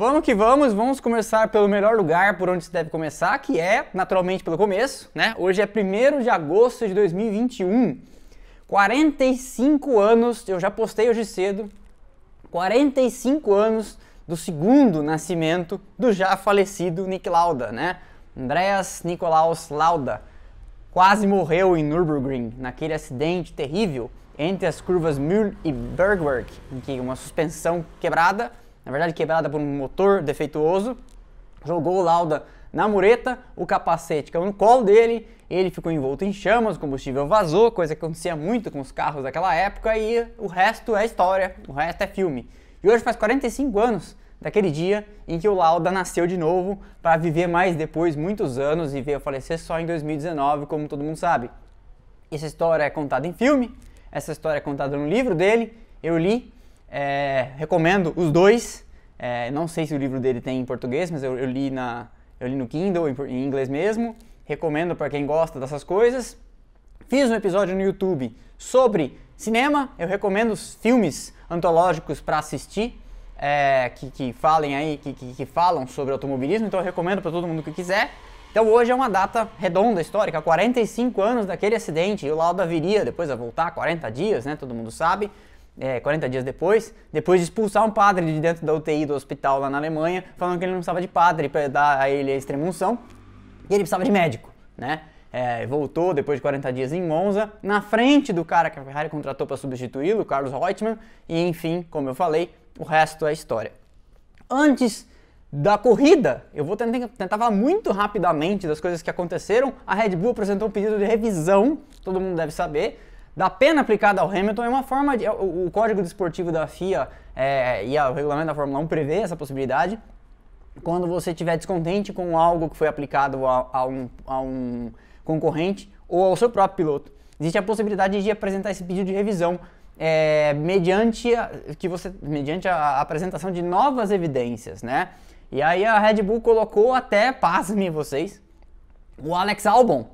vamos que vamos, vamos começar pelo melhor lugar por onde se deve começar, que é, naturalmente, pelo começo, né? Hoje é 1 de agosto de 2021. 45 anos, eu já postei hoje cedo, 45 anos do segundo nascimento do já falecido Nick Lauda, né? Andreas Nikolaus Lauda quase morreu em Nürburgring naquele acidente terrível entre as curvas Mühl e Bergwerk, em que uma suspensão quebrada, na verdade quebrada por um motor defeituoso, jogou o Lauda na mureta, o capacete caiu no colo dele, ele ficou envolto em chamas, o combustível vazou, coisa que acontecia muito com os carros daquela época, e o resto é história, o resto é filme. E hoje faz 45 anos daquele dia em que o Lauda nasceu de novo para viver mais depois muitos anos e veio falecer só em 2019, como todo mundo sabe. Essa história é contada em filme, essa história é contada no livro dele, eu li, é, recomendo os dois. É, não sei se o livro dele tem em português, mas eu, eu li, na, eu li no Kindle, em, em inglês mesmo. Recomendo para quem gosta dessas coisas. Fiz um episódio no YouTube sobre cinema. Eu recomendo os filmes antológicos para assistir, é, que, que falem aí, que, que, que falam sobre automobilismo. Então eu recomendo para todo mundo que quiser. Então hoje é uma data redonda histórica, 45 anos daquele acidente, e o Lauda viria depois a voltar, 40 dias, né, todo mundo sabe, é, 40 dias depois, depois de expulsar um padre de dentro da UTI do hospital lá na Alemanha, falando que ele não precisava de padre para dar a ele a extremunção, e ele precisava de médico, né, é, voltou depois de 40 dias em Monza, na frente do cara que a Ferrari contratou para substituí-lo, Carlos Reutemann, e enfim, como eu falei, o resto é história. Antes da corrida, eu vou tentar, tentar falar muito rapidamente das coisas que aconteceram. A Red Bull apresentou um pedido de revisão, todo mundo deve saber, da pena aplicada ao Hamilton. É uma forma de. O, o Código Desportivo da FIA é, e o regulamento da Fórmula 1 prevê essa possibilidade. Quando você estiver descontente com algo que foi aplicado a, a, um, a um concorrente ou ao seu próprio piloto, existe a possibilidade de apresentar esse pedido de revisão. É, mediante, a, que você, mediante a, a apresentação de novas evidências, né? E aí a Red Bull colocou até, pasmem vocês, o Alex Albon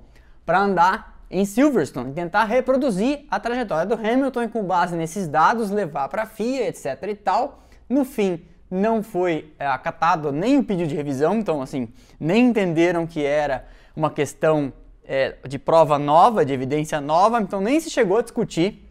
para andar em Silverstone, tentar reproduzir a trajetória do Hamilton e com base nesses dados levar para a FIA, etc e tal. No fim, não foi é, acatado nem o pedido de revisão, então assim, nem entenderam que era uma questão é, de prova nova, de evidência nova, então nem se chegou a discutir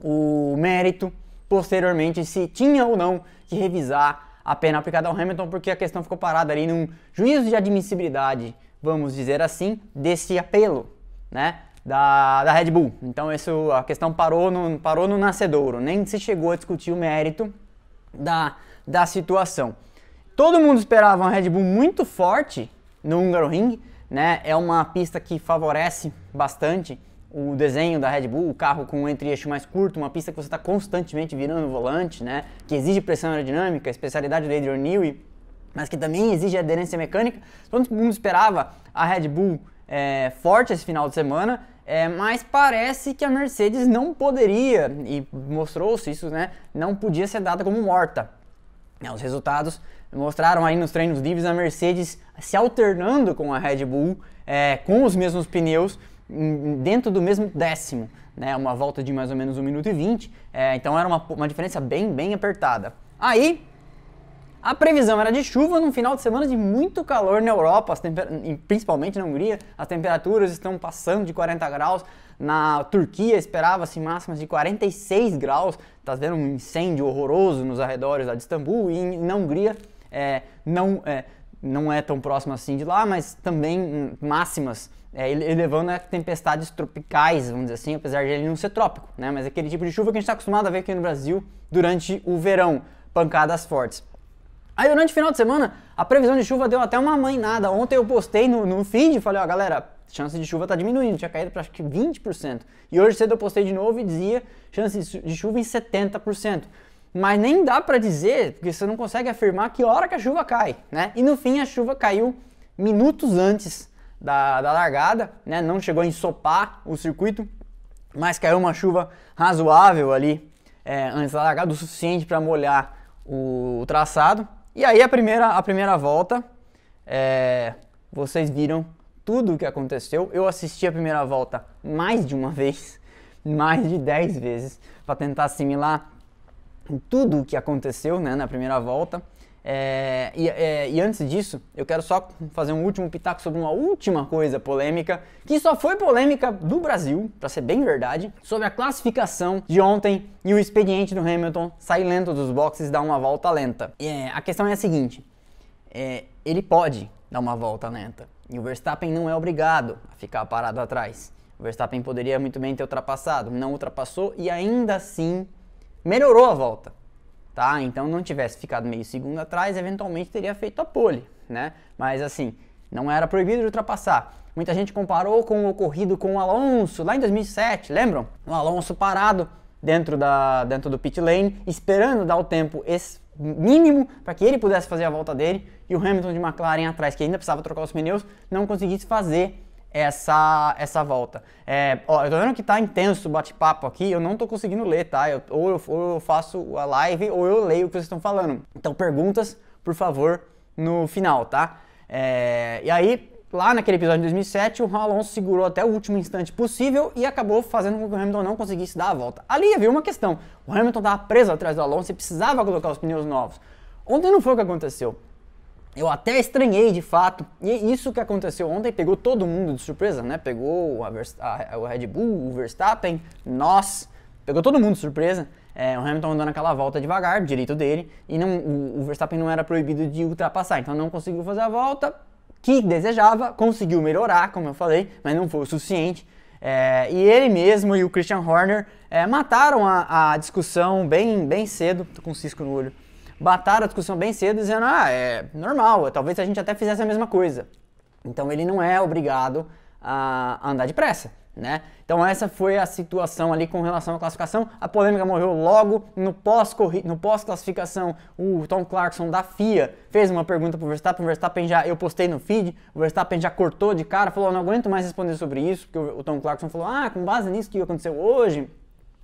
o mérito posteriormente se tinha ou não que revisar a pena aplicada ao Hamilton, porque a questão ficou parada ali num juízo de admissibilidade, vamos dizer assim, desse apelo, né? Da, da Red Bull. Então isso, a questão parou no, parou no nascedouro, nem se chegou a discutir o mérito da, da situação. Todo mundo esperava uma Red Bull muito forte no Húngaro Ring, né? É uma pista que favorece bastante o desenho da Red Bull, o carro com um entre-eixo mais curto, uma pista que você está constantemente virando o volante, né? Que exige pressão aerodinâmica, especialidade do Adrian Newey, mas que também exige aderência mecânica. Todo mundo esperava a Red Bull é, forte esse final de semana, é, mas parece que a Mercedes não poderia, e mostrou-se isso, né? Não podia ser dada como morta. É, os resultados mostraram aí nos treinos livres a Mercedes se alternando com a Red Bull, é, com os mesmos pneus, dentro do mesmo décimo, né? Uma volta de mais ou menos 1 minuto e 20, é, então era uma, uma diferença bem, bem apertada. Aí, a previsão era de chuva no final de semana de muito calor na Europa, principalmente na Hungria. As temperaturas estão passando de 40 graus. Na Turquia esperava-se máximas de 46 graus. Está vendo um incêndio horroroso nos arredores de Istambul. E na Hungria é, não, é, não é tão próximo assim de lá, mas também hum, máximas é, elevando a tempestades tropicais, vamos dizer assim, apesar de ele não ser trópico, né? Mas é aquele tipo de chuva que a gente está acostumado a ver aqui no Brasil durante o verão, pancadas fortes. Aí durante o final de semana, a previsão de chuva deu até uma nada. Ontem eu postei no, no feed e falei, ó galera, chance de chuva está diminuindo, tinha caído para acho que 20%. E hoje cedo eu postei de novo e dizia chance de chuva em 70%. Mas nem dá para dizer, porque você não consegue afirmar que hora que a chuva cai, né? E no fim a chuva caiu minutos antes da, da largada, né? Não chegou a ensopar o circuito, mas caiu uma chuva razoável ali é, antes da largada, o suficiente para molhar o, traçado. E aí a primeira, a primeira volta, é, vocês viram tudo o que aconteceu. Eu assisti a primeira volta mais de uma vez, mais de 10 vezes, para tentar assimilar tudo o que aconteceu né, na primeira volta. É, e, é, e, antes disso, eu quero só fazer um último pitaco sobre uma última coisa polêmica, que só foi polêmica do Brasil, para ser bem verdade, sobre a classificação de ontem e o expediente do Hamilton sair lento dos boxes e dar uma volta lenta. É, a questão é a seguinte: é, ele pode dar uma volta lenta e o Verstappen não é obrigado a ficar parado atrás. O Verstappen poderia muito bem ter ultrapassado, não ultrapassou e ainda assim melhorou a volta tá? Então não tivesse ficado meio segundo atrás, eventualmente teria feito a pole, né? Mas assim, não era proibido de ultrapassar. Muita gente comparou com o ocorrido com o Alonso lá em 2007, lembram? O Alonso parado dentro, da, dentro do pit lane, esperando dar o tempo mínimo para que ele pudesse fazer a volta dele, e o Hamilton de McLaren atrás, que ainda precisava trocar os pneus, não conseguisse fazer essa, essa volta. É, ó, eu tô vendo que tá intenso o bate-papo aqui, eu não tô conseguindo ler, tá? Eu, ou, eu, ou eu faço a live ou eu leio o que vocês estão falando. Então, perguntas, por favor, no final, tá? É, e aí, lá naquele episódio de 2007, o Alonso segurou até o último instante possível e acabou fazendo com que o Hamilton não conseguisse dar a volta. Ali havia uma questão: o Hamilton estava preso atrás do Alonso e precisava colocar os pneus novos. Ontem não foi o que aconteceu. Eu até estranhei de fato, e isso que aconteceu ontem pegou todo mundo de surpresa, né? Pegou a, o Red Bull, o Verstappen, nós, pegou todo mundo de surpresa. É, o Hamilton andando aquela volta devagar, direito dele, e não, o, o Verstappen não era proibido de ultrapassar, então não conseguiu fazer a volta que desejava, conseguiu melhorar, como eu falei, mas não foi o suficiente. É, e ele mesmo e o Christian Horner é, mataram a, a, discussão bem, bem cedo, tô com um cisco no olho bataram a discussão bem cedo dizendo, ah, é normal, talvez a gente até fizesse a mesma coisa. Então ele não é obrigado a andar depressa, né? Então essa foi a situação ali com relação à classificação. A polêmica morreu logo no pós no pós-classificação. O Tom Clarkson da FIA fez uma pergunta pro Verstappen. O Verstappen já eu postei no feed. O Verstappen já cortou de cara, falou: "Não aguento mais responder sobre isso", porque o, Tom Clarkson falou: "Ah, com base nisso que aconteceu hoje,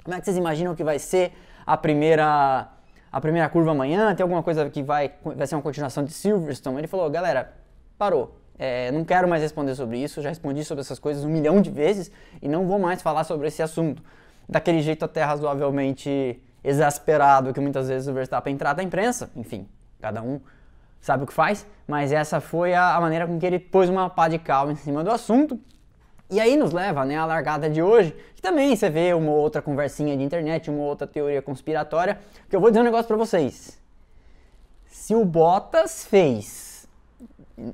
como é que vocês imaginam que vai ser a primeira a primeira curva amanhã, tem alguma coisa que vai, vai ser uma continuação de Silverstone. Ele falou, galera, parou. É, não quero mais responder sobre isso, já respondi sobre essas coisas um milhão de vezes e não vou mais falar sobre esse assunto. Daquele jeito até razoavelmente exasperado que muitas vezes o Verstappen trata a imprensa, enfim, cada um sabe o que faz, mas essa foi a, a maneira com que ele pôs uma pá de cal em cima do assunto e aí nos leva né, à largada de hoje, que também você vê uma outra conversinha de internet, uma outra teoria conspiratória, que eu vou dizer um negócio para vocês. Se o Bottas fez,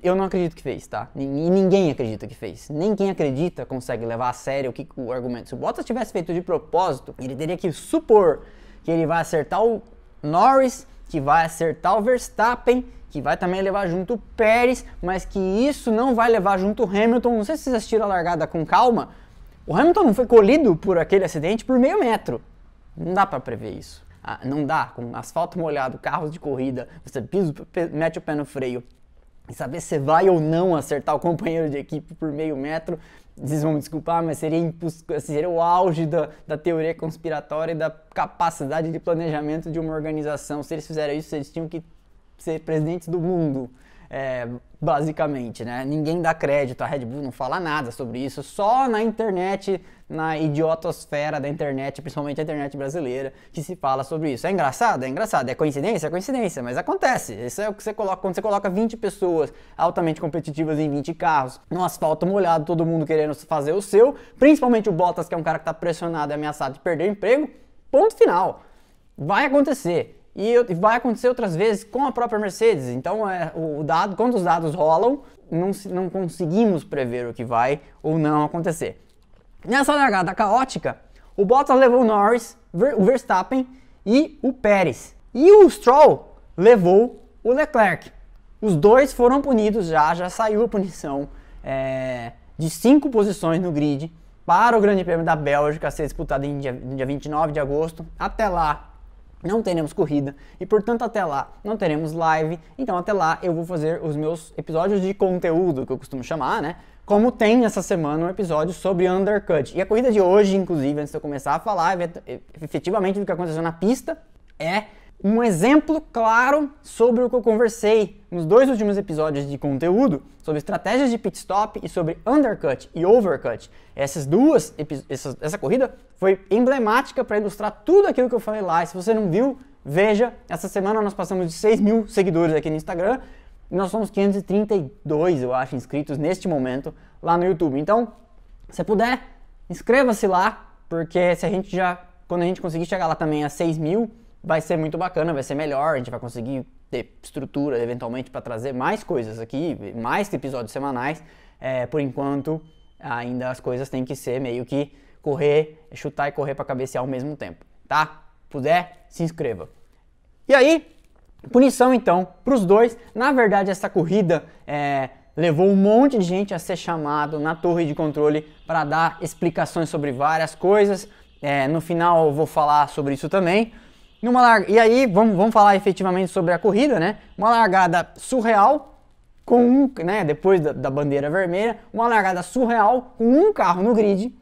eu não acredito que fez, tá? E ninguém acredita que fez. Nem quem acredita consegue levar a sério o que o argumento. Se o Bottas tivesse feito de propósito, ele teria que supor que ele vai acertar o Norris, que vai acertar o Verstappen que vai também levar junto o Pérez, mas que isso não vai levar junto o Hamilton. Não sei se vocês assistiram a largada com calma. O Hamilton não foi colhido por aquele acidente por meio metro. Não dá para prever isso. Ah, não dá, com asfalto molhado, carros de corrida, você pisa, mete o pé no freio e saber se vai ou não acertar o companheiro de equipe por meio metro, vocês vão me desculpar, mas seria, seria o auge da, da teoria conspiratória e da capacidade de planejamento de uma organização. Se eles fizeram isso, eles tinham que ser presidentes do mundo, é, basicamente, né? Ninguém dá crédito, a Red Bull não fala nada sobre isso, só na internet, na idiotosfera da internet, principalmente a internet brasileira, que se fala sobre isso. É engraçado? É engraçado. É coincidência? É coincidência, mas acontece. Isso é o que você coloca quando você coloca 20 pessoas altamente competitivas em 20 carros, no asfalto molhado, todo mundo querendo fazer o seu, principalmente o Bottas, que é um cara que está pressionado e ameaçado de perder emprego. Ponto final. Vai acontecer. E vai acontecer outras vezes com a própria Mercedes. Então, é, o dado, quando os dados rolam, não, não conseguimos prever o que vai ou não acontecer. Nessa largada caótica, o Bottas levou o Norris, o Verstappen e o Pérez. E o Stroll levou o Leclerc. Os dois foram punidos já, já saiu a punição é, de cinco posições no grid para o Grande Prêmio da Bélgica ser disputado em dia, dia 29 de agosto. Até lá, não teremos corrida e portanto até lá não teremos live. Então até lá eu vou fazer os meus episódios de conteúdo que eu costumo chamar, né? Como tem essa semana um episódio sobre undercut. E a corrida de hoje, inclusive, antes de eu começar a falar efetivamente do que aconteceu na pista, é um exemplo claro sobre o que eu conversei nos dois últimos episódios de conteúdo, sobre estratégias de pit stop e sobre undercut e overcut. Essas duas, essa, essa corrida foi emblemática para ilustrar tudo aquilo que eu falei lá. E se você não viu, veja, essa semana nós passamos de 6 mil seguidores aqui no Instagram e nós somos 532, eu acho, inscritos neste momento lá no YouTube. Então, se puder, inscreva-se lá, porque se a gente já, quando a gente conseguir chegar lá também a 6 mil, vai ser muito bacana, vai ser melhor, a gente vai conseguir ter estrutura eventualmente para trazer mais coisas aqui, mais episódios semanais. É, por enquanto, ainda as coisas têm que ser meio que correr, chutar e correr para cabecear ao mesmo tempo, tá? Puder, se inscreva. E aí, punição então para os dois. Na verdade, essa corrida é, levou um monte de gente a ser chamado na torre de controle para dar explicações sobre várias coisas. É, no final eu vou falar sobre isso também. Numa. E aí, vamos, vamos falar efetivamente sobre a corrida, né? Uma largada surreal, com um, né, depois da, da, bandeira vermelha, uma largada surreal com um carro no grid.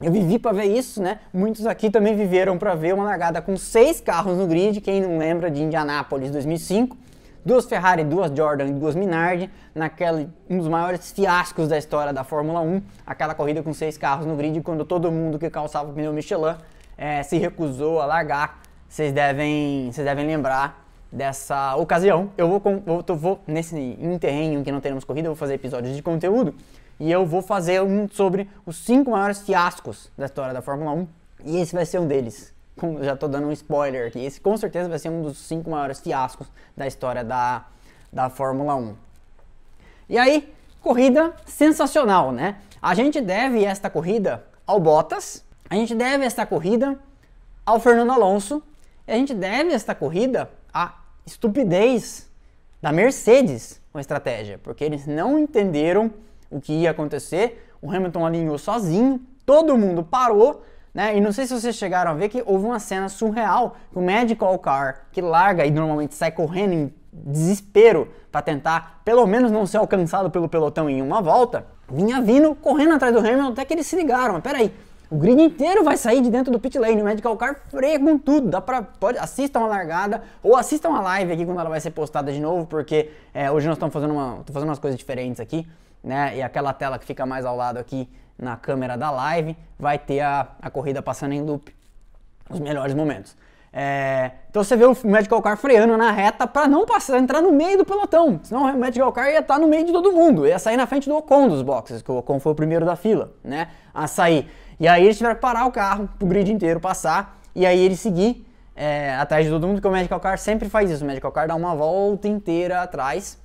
Eu vivi para ver isso, né? Muitos aqui também viveram para ver uma largada com seis carros no grid. Quem não lembra de Indianápolis 2005, duas Ferrari, duas Jordan e duas Minardi, naquele um dos maiores fiascos da história da Fórmula 1, aquela corrida com seis carros no grid, quando todo mundo que calçava o pneu Michelin é, se recusou a largar vocês devem, vocês devem lembrar dessa ocasião. Eu vou, eu vou nesse em terreno que não teremos corrida, eu vou fazer episódios de conteúdo e eu vou fazer um sobre os cinco maiores fiascos da história da Fórmula 1 e esse vai ser um deles. já estou dando um spoiler aqui. Esse com certeza vai ser um dos cinco maiores fiascos da história da, da Fórmula 1. E aí, corrida sensacional, né? A gente deve esta corrida ao Bottas, a gente deve esta corrida ao Fernando Alonso e a gente deve esta corrida à estupidez da Mercedes com a estratégia, porque eles não entenderam o que ia acontecer. O Hamilton alinhou sozinho, todo mundo parou, né? E não sei se vocês chegaram a ver que houve uma cena surreal que o Medical Car, que larga e normalmente sai correndo em desespero para tentar pelo menos não ser alcançado pelo pelotão em uma volta, vinha vindo correndo atrás do Hamilton até que eles se ligaram. Peraí, o grid inteiro vai sair de dentro do pit lane. O Medical Car freia com tudo. Dá pra, pode, assistam a largada ou assistam a live aqui quando ela vai ser postada de novo, porque é, hoje nós estamos fazendo, uma, fazendo umas coisas diferentes aqui, né? E aquela tela que fica mais ao lado aqui na câmera da live vai ter a, a corrida passando em loop, os melhores momentos. É, então você vê o Medical Car freando na reta para não passar, entrar no meio do pelotão. Senão o Medical Car ia estar tá no meio de todo mundo, ia sair na frente do Ocon dos boxes, que o Ocon foi o primeiro da fila, né? A sair. E aí eles tiveram que parar o carro pro grid inteiro passar e aí ele seguir é, atrás de todo mundo, porque o Medical Car sempre faz isso. O Medical Car dá uma volta inteira atrás.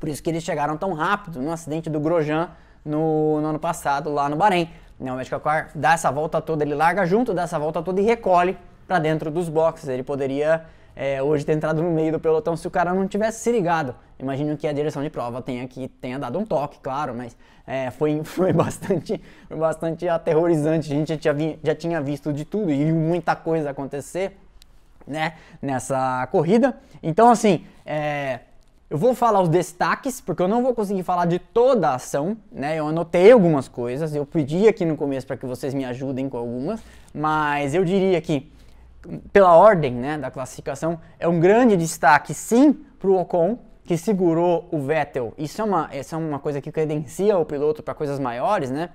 Por isso que eles chegaram tão rápido no acidente do Grosjean no, no ano passado lá no Bahrein. Né, o Medical Car dá essa volta toda, ele larga junto, dá essa volta toda e recolhe para dentro dos boxes. Ele poderia é, hoje ter entrado no meio do pelotão se o cara não tivesse se ligado. Imagino que a direção de prova tenha, que, tenha dado um toque, claro, mas é, foi, foi, bastante, foi bastante aterrorizante. A gente já tinha, já tinha visto de tudo e muita coisa acontecer né, nessa corrida. Então, assim, é, eu vou falar os destaques, porque eu não vou conseguir falar de toda a ação, né? Eu anotei algumas coisas, eu pedi aqui no começo para que vocês me ajudem com algumas, mas eu diria que pela ordem né, da classificação, é um grande destaque sim para o Ocon, que segurou o Vettel. Isso é uma, isso é uma coisa que credencia o piloto para coisas maiores, né?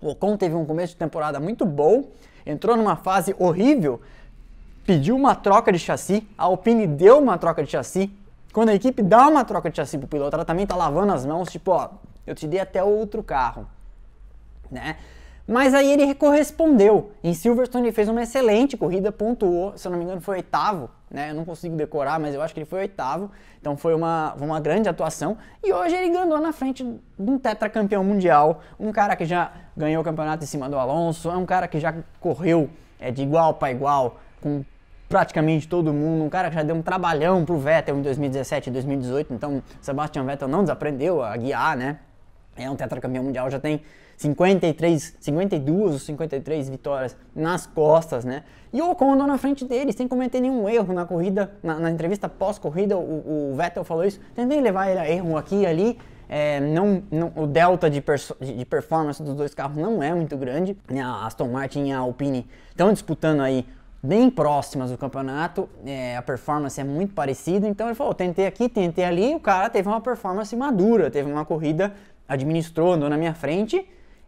O Ocon teve um começo de temporada muito bom, entrou numa fase horrível, pediu uma troca de chassi, a Alpine deu uma troca de chassi. Quando a equipe dá uma troca de chassi pro piloto, ela também tá lavando as mãos, tipo, ó, eu te dei até outro carro, né? Mas aí ele correspondeu. Em Silverstone ele fez uma excelente corrida, pontuou, se eu não me engano foi oitavo, né? Eu não consigo decorar, mas eu acho que ele foi oitavo. Então foi uma, uma grande atuação. E hoje ele ganhou na frente de um tetracampeão mundial, um cara que já ganhou o campeonato em cima do Alonso, é um cara que já correu é, de igual para igual com praticamente todo mundo, um cara que já deu um trabalhão pro Vettel em 2017 e 2018, então Sebastian Vettel não desaprendeu a guiar, né? É um tetracampeão mundial, já tem 53, 52 ou 53 vitórias nas costas, né? E o Ocon andou na frente dele, sem cometer nenhum erro na corrida, na, na entrevista pós-corrida, o, o, Vettel falou isso. Tentei levar ele a erro aqui e ali. É, não, não, o delta de, de, performance dos dois carros não é muito grande. A Aston Martin e a Alpine estão disputando aí bem próximas do campeonato, é, a performance é muito parecida. Então ele falou: tentei aqui, tentei ali. O cara teve uma performance madura, teve uma corrida, administrou, andou na minha frente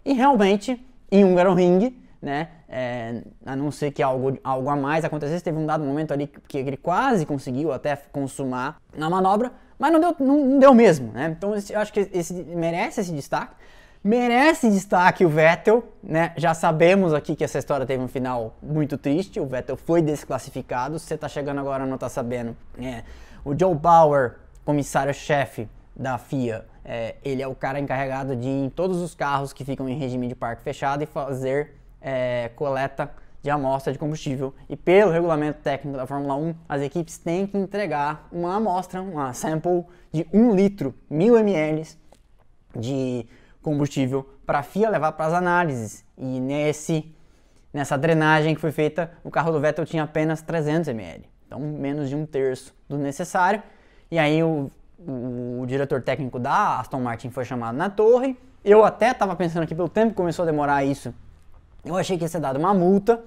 e realmente, em Hungaroring, né? É, a não ser que algo, algo a mais acontecesse, teve um dado momento ali que ele quase conseguiu até consumar na manobra, mas não deu, não, não deu mesmo, né? Então eu acho que esse merece esse destaque. Merece destaque o Vettel, né? Já sabemos aqui que essa história teve um final muito triste. O Vettel foi desclassificado. Se você está chegando agora não está sabendo, é, o Joe Bauer, comissário-chefe da FIA, é, ele é o cara encarregado de ir em todos os carros que ficam em regime de parque fechado e fazer é, coleta de amostra de combustível. E pelo regulamento técnico da Fórmula 1, as equipes têm que entregar uma amostra, uma sample de 1 litro, 1000 ml de combustível para a FIA levar para as análises. E nesse, nessa drenagem que foi feita, o carro do Vettel tinha apenas 300 ml, então menos de um terço do necessário. E aí o, o, diretor técnico da Aston Martin foi chamado na torre. Eu até estava pensando aqui pelo tempo que começou a demorar isso eu achei que ia ser dado uma multa,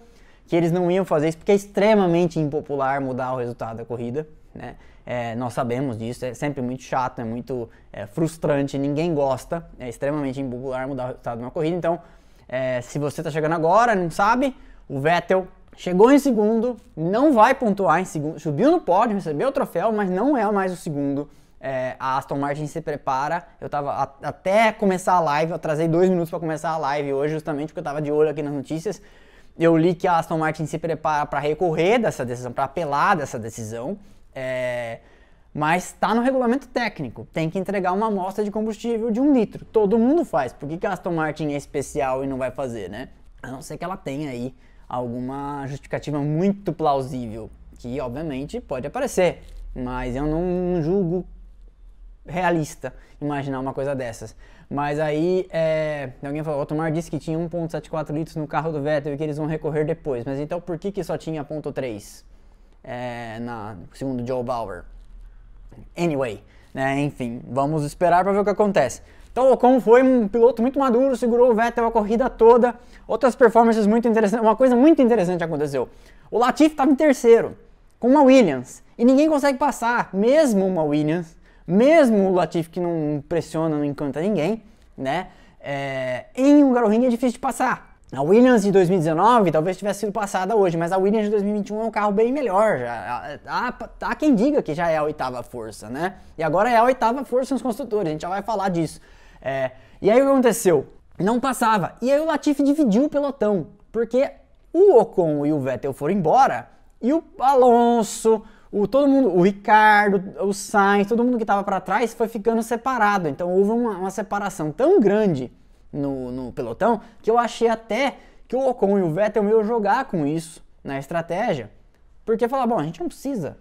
que eles não iam fazer isso porque é extremamente impopular mudar o resultado da corrida. Né? É, nós sabemos disso, é sempre muito chato, é muito é, frustrante, ninguém gosta, é extremamente impopular mudar o resultado de uma corrida. Então, é, se você está chegando agora, não sabe, o Vettel chegou em segundo, não vai pontuar em segundo, subiu no pódio, recebeu o troféu, mas não é mais o segundo é, a Aston Martin se prepara. Eu tava a, até começar a live, eu atrasei dois minutos para começar a live hoje, justamente porque eu tava de olho aqui nas notícias. Eu li que a Aston Martin se prepara para recorrer dessa decisão, para apelar dessa decisão. É, mas está no regulamento técnico. Tem que entregar uma amostra de combustível de um litro. Todo mundo faz. Por que, que a Aston Martin é especial e não vai fazer, né? A não ser que ela tenha aí alguma justificativa muito plausível, que obviamente pode aparecer. Mas eu não julgo realista imaginar uma coisa dessas. Mas aí, é, alguém falou, o Otmar disse que tinha 1.74 litros no carro do Vettel e que eles vão recorrer depois. Mas então por que, que só tinha 0.3 é, na, segundo Joe Bauer? Anyway, né, enfim, vamos esperar para ver o que acontece. Então o Ocon foi um piloto muito maduro, segurou o Vettel a corrida toda. Outras performances muito interessantes. Uma coisa muito interessante aconteceu. O Latifi estava em terceiro, com uma Williams. E ninguém consegue passar, mesmo uma Williams mesmo o Latifi que não impressiona, não encanta ninguém, né? É, em um Ring é difícil de passar. A Williams de 2019 talvez tivesse sido passada hoje, mas a Williams de 2021 é um carro bem melhor. Já, há, há quem diga que já é a oitava força, né? E agora é a oitava força nos construtores, a gente já vai falar disso. É, e aí o que aconteceu? Não passava. E aí o Latifi dividiu o pelotão, porque o Ocon e o Vettel foram embora e o Alonso, o, todo mundo, o Ricardo, o Sainz, todo mundo que estava para trás foi ficando separado. Então houve uma, uma separação tão grande no, no, pelotão que eu achei até que o Ocon e o Vettel iam jogar com isso na estratégia. Porque falar, bom, a gente não precisa,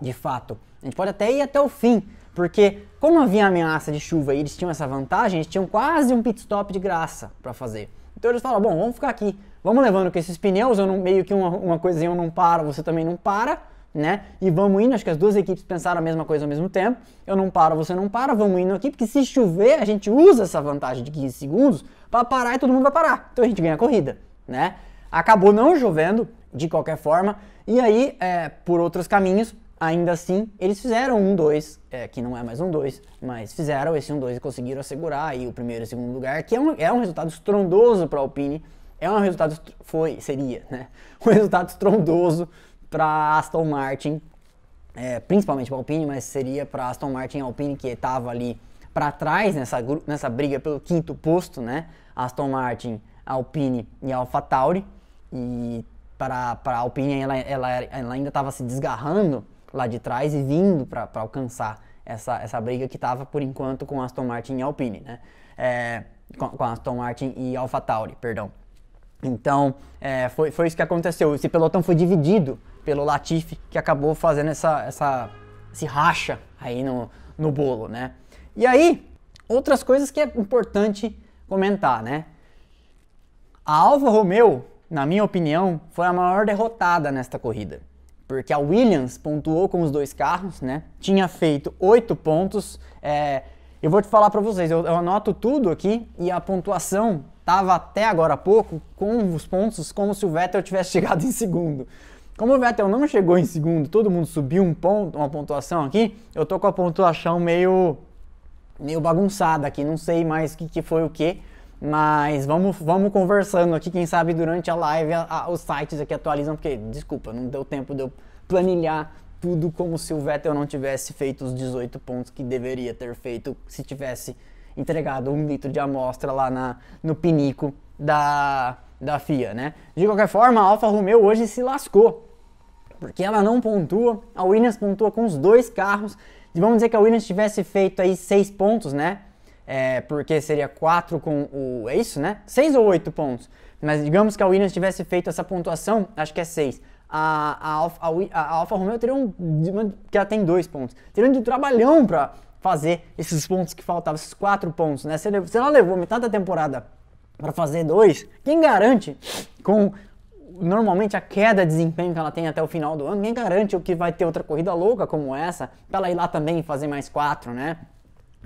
de fato. A gente pode até ir até o fim. Porque como havia ameaça de chuva e eles tinham essa vantagem, eles tinham quase um pit stop de graça para fazer. Então eles falaram, bom, vamos ficar aqui. Vamos levando com esses pneus, eu não, meio que uma, uma coisinha eu não paro, você também não para né? E vamos indo, acho que as duas equipes pensaram a mesma coisa ao mesmo tempo. Eu não paro, você não para, vamos indo aqui, porque se chover, a gente usa essa vantagem de 15 segundos para parar e todo mundo vai parar. Então a gente ganha a corrida, né? Acabou não chovendo, de qualquer forma, e aí, é, por outros caminhos, ainda assim, eles fizeram um 2, é, que não é mais um 2, mas fizeram esse um 2 e conseguiram assegurar aí o primeiro e o segundo lugar, que é um, é um resultado estrondoso para a Alpine, é um resultado, foi, seria, né? Um resultado estrondoso para Aston Martin, é, principalmente para Alpine, mas seria para Aston Martin e Alpine que estava ali para trás nessa, nessa briga pelo quinto posto, né? Aston Martin, Alpine e AlphaTauri. E para a Alpine ela, ela, ela ainda estava se desgarrando lá de trás e vindo para alcançar essa, essa briga que estava por enquanto com Aston Martin e Alpine, né? É, com, com Aston Martin e AlphaTauri, perdão. Então, é, foi, foi isso que aconteceu. Esse pelotão foi dividido pelo Latifi, que acabou fazendo essa, essa, esse racha aí no, no bolo, né? E aí, outras coisas que é importante comentar, né? A Alfa Romeo, na minha opinião, foi a maior derrotada nesta corrida. Porque a Williams pontuou com os dois carros, né? Tinha feito oito pontos. É, eu vou te falar para vocês, eu, eu anoto tudo aqui e a pontuação estava até agora há pouco com os pontos como se o Vettel tivesse chegado em segundo. Como o Vettel não chegou em segundo, todo mundo subiu um ponto, uma pontuação aqui, eu tô com a pontuação meio, meio bagunçada aqui, não sei mais o que, que foi o que, Mas vamos, vamos conversando aqui, quem sabe durante a live a, a, os sites aqui atualizam, porque, desculpa, não deu tempo de eu planilhar tudo como se o Vettel não tivesse feito os 18 pontos que deveria ter feito se tivesse entregado um litro de amostra lá na, no pinico da, da FIA, né? De qualquer forma, a Alfa Romeo hoje se lascou, porque ela não pontua, a Williams pontua com os dois carros, e vamos dizer que a Williams tivesse feito aí seis pontos, né? É, porque seria 4 com o. É isso, né? 6 ou 8 pontos. Mas digamos que a Williams tivesse feito essa pontuação, acho que é 6 a, a, Alfa, a, a Alfa Romeo teria um. que ela tem dois pontos. Teria um trabalhão para fazer esses pontos que faltavam, esses quatro pontos, né? Se ela levou metade da temporada para fazer dois, quem garante com normalmente a queda de desempenho que ela tem até o final do ano, quem garante o que vai ter outra corrida louca como essa, para ela ir lá também e fazer mais quatro, né?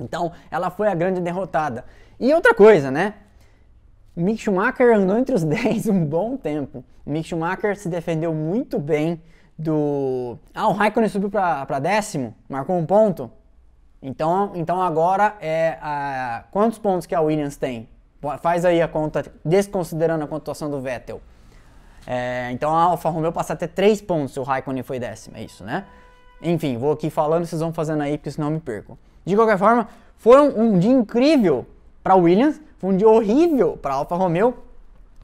Então, ela foi a grande derrotada. E outra coisa, né? Mick Schumacher andou entre os 10 um bom tempo. Mick Schumacher se defendeu muito bem do. Ah, o Raikkonen subiu para décimo, marcou um ponto. Então, então agora é. A... Quantos pontos que a Williams tem? Faz aí a conta, desconsiderando a pontuação do Vettel. É, então a Alfa Romeo passa a ter 3 pontos se o Raikkonen foi décimo, é isso, né? Enfim, vou aqui falando, vocês vão fazendo aí, porque senão eu me perco. De qualquer forma, foi um, um dia incrível para Williams, foi um dia horrível para Alfa Romeo.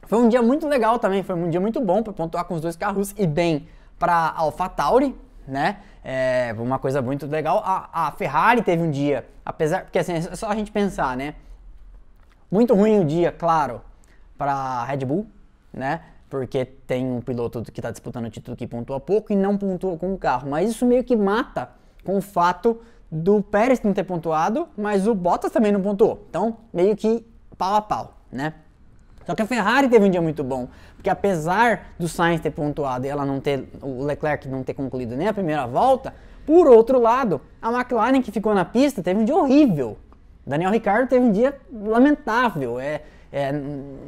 Foi um dia muito legal também, foi um dia muito bom para pontuar com os dois carros e bem para Alfa Tauri, né? É uma coisa muito legal. A, a, Ferrari teve um dia, apesar, porque assim, é só a gente pensar, né? Muito ruim o dia, claro, para Red Bull, né? Porque tem um piloto que está disputando o título que pontua pouco e não pontua com o carro. Mas isso meio que mata com o fato do Pérez não ter pontuado, mas o Bottas também não pontuou. Então, meio que pau a pau, né? Só que a Ferrari teve um dia muito bom, porque apesar do Sainz ter pontuado e ela não ter, o Leclerc não ter concluído nem a primeira volta, por outro lado, a McLaren que ficou na pista teve um dia horrível. Daniel Ricciardo teve um dia lamentável. É, é,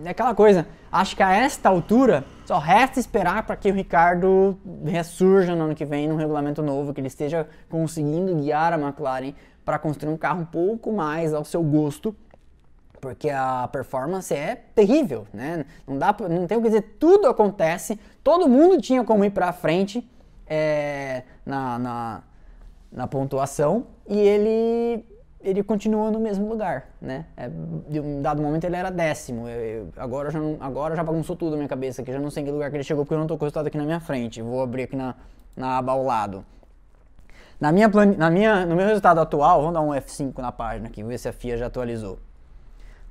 é aquela coisa. Acho que a esta altura só resta esperar para que o Ricardo ressurja no ano que vem num regulamento novo, que ele esteja conseguindo guiar a McLaren para construir um carro um pouco mais ao seu gosto porque a performance é terrível, né? Não dá, não tem o que dizer, tudo acontece, todo mundo tinha como ir para frente é, na, na, na, pontuação e ele ele continua no mesmo lugar, né? É, de um dado momento ele era décimo, eu, eu, agora já não, agora já bagunçou tudo na minha cabeça, que já não sei em que lugar que ele chegou porque eu não estou com o resultado aqui na minha frente. Vou abrir aqui na, na aba ao lado. Na minha, na minha, no meu resultado atual, vamos dar um F5 na página aqui, ver se a FIA já atualizou.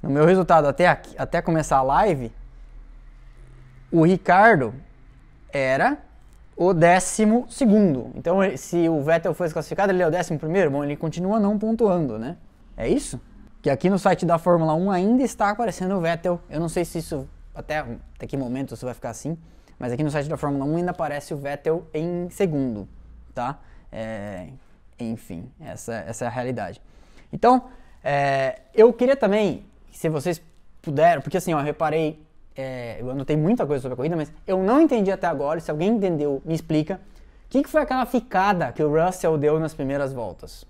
No meu resultado até, aqui, até começar a live, o Ricardo era o décimo segundo. Então, se o Vettel foi classificado, ele é o décimo primeiro. Bom, ele continua não pontuando, né? É isso? Que aqui no site da Fórmula 1 ainda está aparecendo o Vettel. Eu não sei se isso, até, até que momento isso vai ficar assim, mas aqui no site da Fórmula 1 ainda aparece o Vettel em segundo, tá? É, enfim, essa, essa é a realidade. Então, é, eu queria também se vocês puderam, porque assim, ó, eu reparei, é, eu anotei muita coisa sobre a corrida, mas eu não entendi até agora, se alguém entendeu, me explica, o que, que foi aquela ficada que o Russell deu nas primeiras voltas?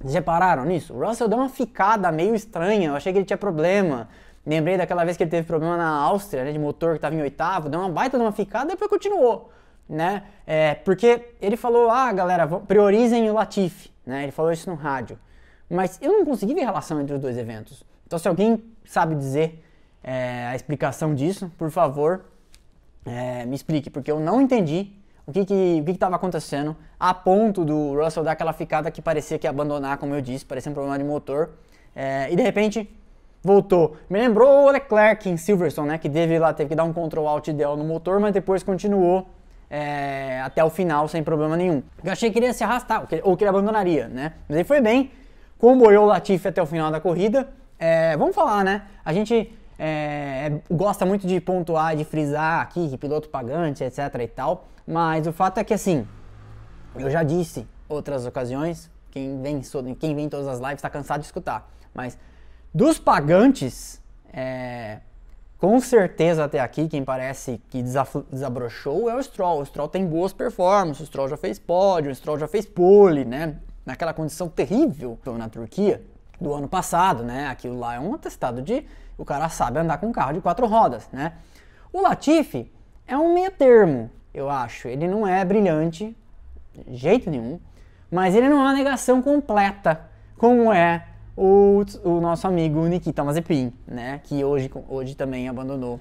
Vocês repararam nisso? O Russell deu uma ficada meio estranha, eu achei que ele tinha problema. Lembrei daquela vez que ele teve problema na Áustria, né, de motor que estava em oitavo, deu uma baita de uma ficada e depois continuou, né? É, porque ele falou, ah, galera, priorizem o Latifi, né? Ele falou isso no rádio. Mas eu não consegui ver relação entre os dois eventos. Então, se alguém sabe dizer é, a explicação disso, por favor, é, me explique, porque eu não entendi o que que estava acontecendo a ponto do Russell dar aquela ficada que parecia que ia abandonar, como eu disse, parecia um problema de motor, é, e de repente voltou. Me lembrou o Leclerc em Silverstone, né, que teve lá, teve que dar um control alt del no motor, mas depois continuou é, até o final sem problema nenhum. Eu achei que ele ia se arrastar, ou que ele abandonaria, né, mas ele foi bem, comboiou o Latifi até o final da corrida, é, vamos falar, né? A gente é, gosta muito de pontuar, de frisar aqui que piloto pagante, etc e tal, mas o fato é que assim, eu já disse outras ocasiões, quem vem, quem vem em todas as lives está cansado de escutar, mas dos pagantes, é, com certeza até aqui, quem parece que desabrochou é o Stroll. O Stroll tem boas performances, o Stroll já fez pódio, o Stroll já fez pole, né? Naquela condição terrível na Turquia do ano passado, né? Aquilo lá é um atestado de, o cara sabe andar com um carro de quatro rodas, né? O Latifi é um meio termo, eu acho. Ele não é brilhante, de jeito nenhum, mas ele não é uma negação completa, como é o, o nosso amigo Nikita Mazepin, né? Que hoje, hoje também abandonou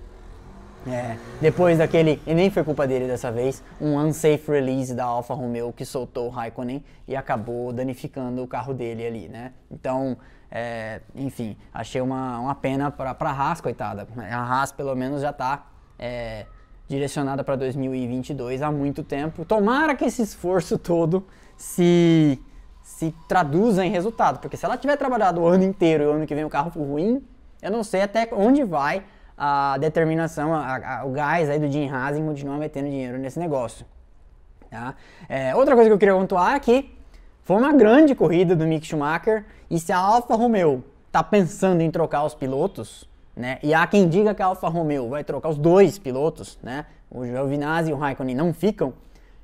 é, depois daquele, e nem foi culpa dele dessa vez, um unsafe release da Alfa Romeo que soltou o Raikkonen e acabou danificando o carro dele ali, né? Então, é, enfim, achei uma, uma pena para a Haas, coitada. A Haas pelo menos já está é, direcionada para 2022 há muito tempo. Tomara que esse esforço todo se, se traduza em resultado, porque se ela tiver trabalhado o ano inteiro e o ano que vem o carro for ruim, eu não sei até onde vai a determinação, a, a, o gás aí do Jim Haas em continuar metendo dinheiro nesse negócio. Tá? É, outra coisa que eu queria pontuar é que foi uma grande corrida do Mick Schumacher e se a Alfa Romeo está pensando em trocar os pilotos, né? E há quem diga que a Alfa Romeo vai trocar os dois pilotos, né? O Giovinazzi e o Raikkonen não ficam.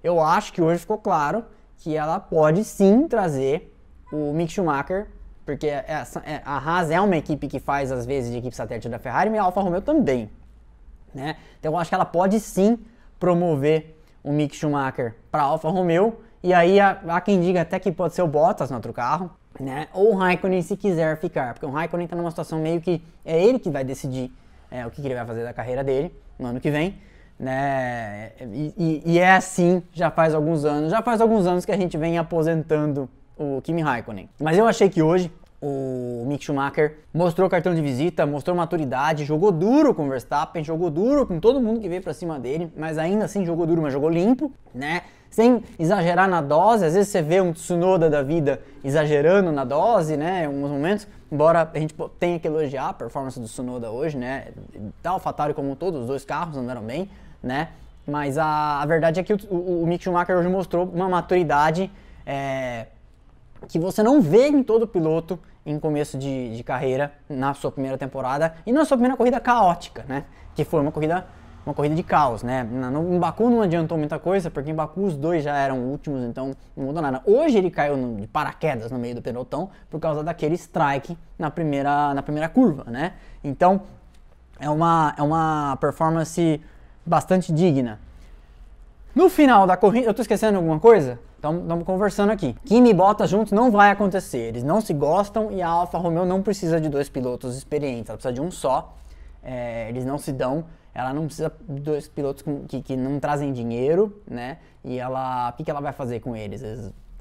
Eu acho que hoje ficou claro que ela pode sim trazer o Mick Schumacher porque essa, é, a Haas é uma equipe que faz, às vezes, de equipe satélite da Ferrari, e a Alfa Romeo também. Né? Então eu acho que ela pode sim promover o Mick Schumacher para a Alfa Romeo, e aí há, quem diga até que pode ser o Bottas no outro carro, né? ou o Raikkonen se quiser ficar, porque o Raikkonen está numa situação meio que é ele que vai decidir é, o que, que, ele vai fazer da carreira dele no ano que vem. Né? E, e, e é assim já faz alguns anos, já faz alguns anos que a gente vem aposentando o Kimi Raikkonen. Mas eu achei que hoje o Mick Schumacher mostrou cartão de visita, mostrou maturidade, jogou duro com o Verstappen, jogou duro com todo mundo que veio para cima dele, mas ainda assim jogou duro, mas jogou limpo, né? Sem exagerar na dose, às vezes você vê um Tsunoda da vida exagerando na dose, né? Em alguns momentos, embora a gente tenha que elogiar a performance do Tsunoda hoje, né? Tá o Fatari como todos, os dois carros andaram bem, né? Mas a, a verdade é que o, o, o Mick Schumacher hoje mostrou uma maturidade é, que você não vê em todo piloto em começo de, de, carreira, na sua primeira temporada e na sua primeira corrida caótica, né? Que foi uma corrida, uma corrida de caos, né? No, em Baku não adiantou muita coisa, porque em Baku os dois já eram últimos, então não mudou nada. Hoje ele caiu no, de paraquedas no meio do pelotão por causa daquele strike na primeira, na primeira curva, né? Então é uma, é uma performance bastante digna. No final da corrida, eu tô esquecendo alguma coisa? Estamos conversando aqui. Kimi e Bottas juntos não vai acontecer. Eles não se gostam e a Alfa Romeo não precisa de dois pilotos experientes. Ela precisa de um só. É, eles não se dão. Ela não precisa de dois pilotos que, que não trazem dinheiro, né? E ela, o que, que ela vai fazer com eles?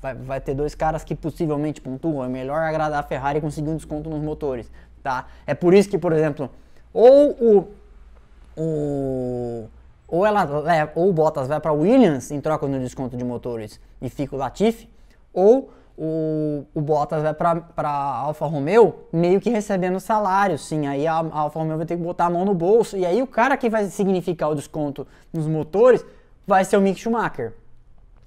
vai, vai, ter dois caras que possivelmente pontuam. É melhor agradar a Ferrari e conseguir um desconto nos motores, tá? É por isso que, por exemplo, ou o, o ou ela ou o Bottas vai para Williams em troca do desconto de motores e fica o Latifi, ou o, o Bottas vai para Alfa Romeo meio que recebendo salário, sim. Aí a, a Alfa Romeo vai ter que botar a mão no bolso e aí o cara que vai significar o desconto nos motores vai ser o Mick Schumacher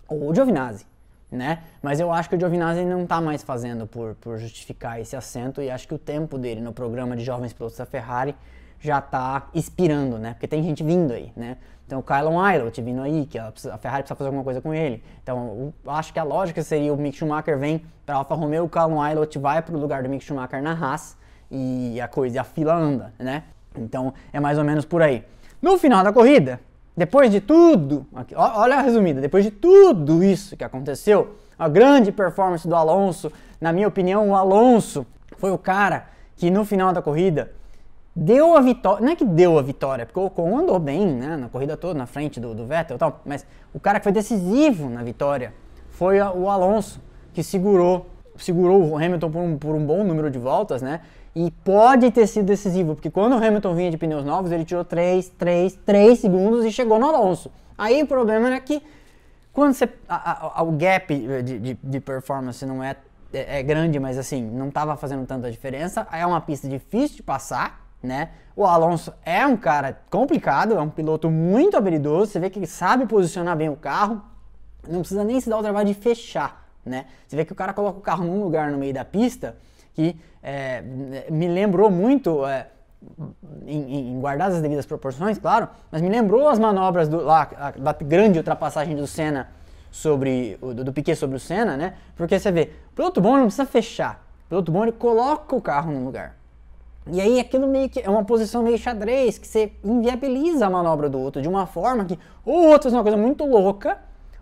ou o Giovinazzi, né? Mas eu acho que o Giovinazzi não está mais fazendo por, por justificar esse assento e acho que o tempo dele no programa de jovens pilotos da Ferrari já está expirando, né? Porque tem gente vindo aí, né? Então o Kylon Aylott vindo aí, que a, Ferrari precisa fazer alguma coisa com ele. Então eu acho que a lógica seria o Mick Schumacher vem para Alfa Romeo, o Kylon Aylott vai para o lugar do Mick Schumacher na Haas e a coisa, a fila anda, né? Então é mais ou menos por aí. No final da corrida, depois de tudo, aqui, olha a resumida, depois de tudo isso que aconteceu, a grande performance do Alonso, na minha opinião, o Alonso foi o cara que no final da corrida deu a vitória. Não é que deu a vitória, porque o Ocon andou bem, né? Na corrida toda, na frente do, do Vettel e tal. Mas o cara que foi decisivo na vitória foi a, o Alonso, que segurou, segurou o Hamilton por um, por um bom número de voltas, né? E pode ter sido decisivo, porque quando o Hamilton vinha de pneus novos, ele tirou 3, 3, 3 segundos e chegou no Alonso. Aí o problema era que quando você, a, a, o gap de, de, de performance não é, é, é grande, mas assim, não estava fazendo tanta diferença. É uma pista difícil de passar, né? O Alonso é um cara complicado, é um piloto muito habilidoso, você vê que ele sabe posicionar bem o carro, não precisa nem se dar o trabalho de fechar, né? Você vê que o cara coloca o carro num lugar no meio da pista que é, me lembrou muito, é, em, em guardadas as devidas proporções, claro, mas me lembrou as manobras do, lá, a, da grande ultrapassagem do Senna sobre do, do Piquet sobre o Senna, né? Porque você vê, piloto bom não precisa fechar, piloto bom ele coloca o carro no lugar. E aí aquilo meio que é uma posição meio xadrez, que você inviabiliza a manobra do outro de uma forma que ou o outro faz uma coisa muito louca,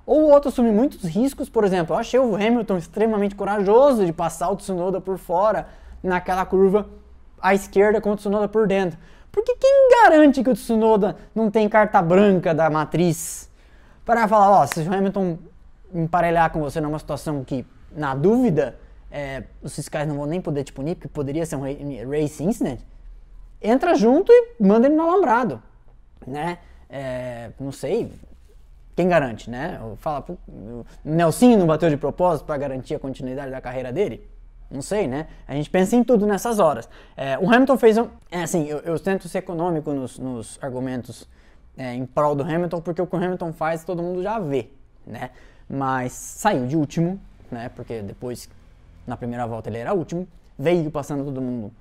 ou o outro assume muitos riscos. Por exemplo, eu achei o Hamilton extremamente corajoso de passar o Tsunoda por fora naquela curva à esquerda com o Tsunoda por dentro. Porque quem garante que o Tsunoda não tem carta branca da matriz para falar, ó, se o Hamilton emparelhar com você numa situação que, na dúvida, é, os fiscais não vão nem poder te punir, porque poderia ser um race incident, entra junto e manda ele no alambrado, né? É, não sei, quem garante, né? Fala, o Nelsinho não bateu de propósito para garantir a continuidade da carreira dele? Não sei, né? A gente pensa em tudo nessas horas. É, o Hamilton fez um. É, assim, eu, eu, tento ser econômico nos, nos argumentos é, em prol do Hamilton, porque o que o Hamilton faz todo mundo já vê, né? Mas saiu de último, né? Porque depois, na primeira volta, ele era último. Veio passando todo mundo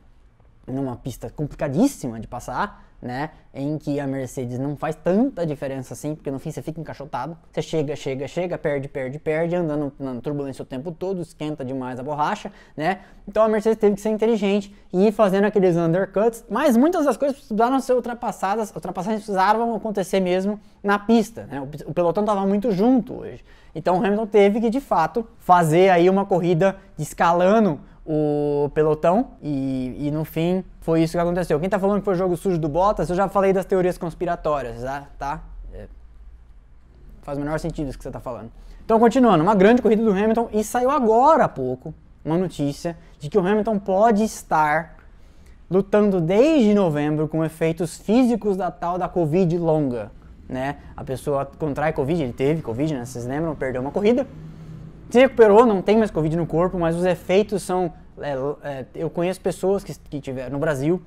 numa pista complicadíssima de passar né? Em que a Mercedes não faz tanta diferença assim, porque no fim você fica encaixotado. Você chega, chega, chega, perde, perde, perde, andando na turbulência o tempo todo, esquenta demais a borracha, né? Então a Mercedes teve que ser inteligente e ir fazendo aqueles undercuts, mas muitas das coisas precisaram ser ultrapassadas, ultrapassagens precisaram acontecer mesmo na pista, né? O, pelotão estava muito junto hoje. Então o Hamilton teve que de fato fazer aí uma corrida escalando o pelotão e, e, no fim foi isso que aconteceu. Quem tá falando que foi jogo sujo do Bottas, eu já falei das teorias conspiratórias, tá? tá? É, faz o menor sentido isso que você tá falando. Então, continuando, uma grande corrida do Hamilton e saiu agora há pouco uma notícia de que o Hamilton pode estar lutando desde novembro com efeitos físicos da tal da Covid longa, né? A pessoa contrai Covid, ele teve Covid, né? Vocês lembram? Perdeu uma corrida se recuperou, não tem mais Covid no corpo, mas os efeitos são. É, é, eu conheço pessoas que, que tiveram no Brasil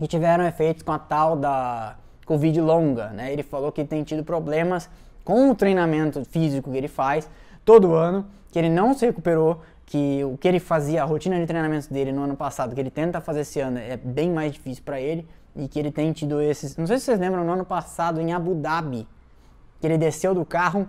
que tiveram efeitos com a tal da Covid longa, né? Ele falou que tem tido problemas com o treinamento físico que ele faz todo ano, que ele não se recuperou, que o que ele fazia, a rotina de treinamentos dele no ano passado, que ele tenta fazer esse ano, é bem mais difícil para ele e que ele tem tido esses. Não sei se vocês lembram, no ano passado em Abu Dhabi, que ele desceu do carro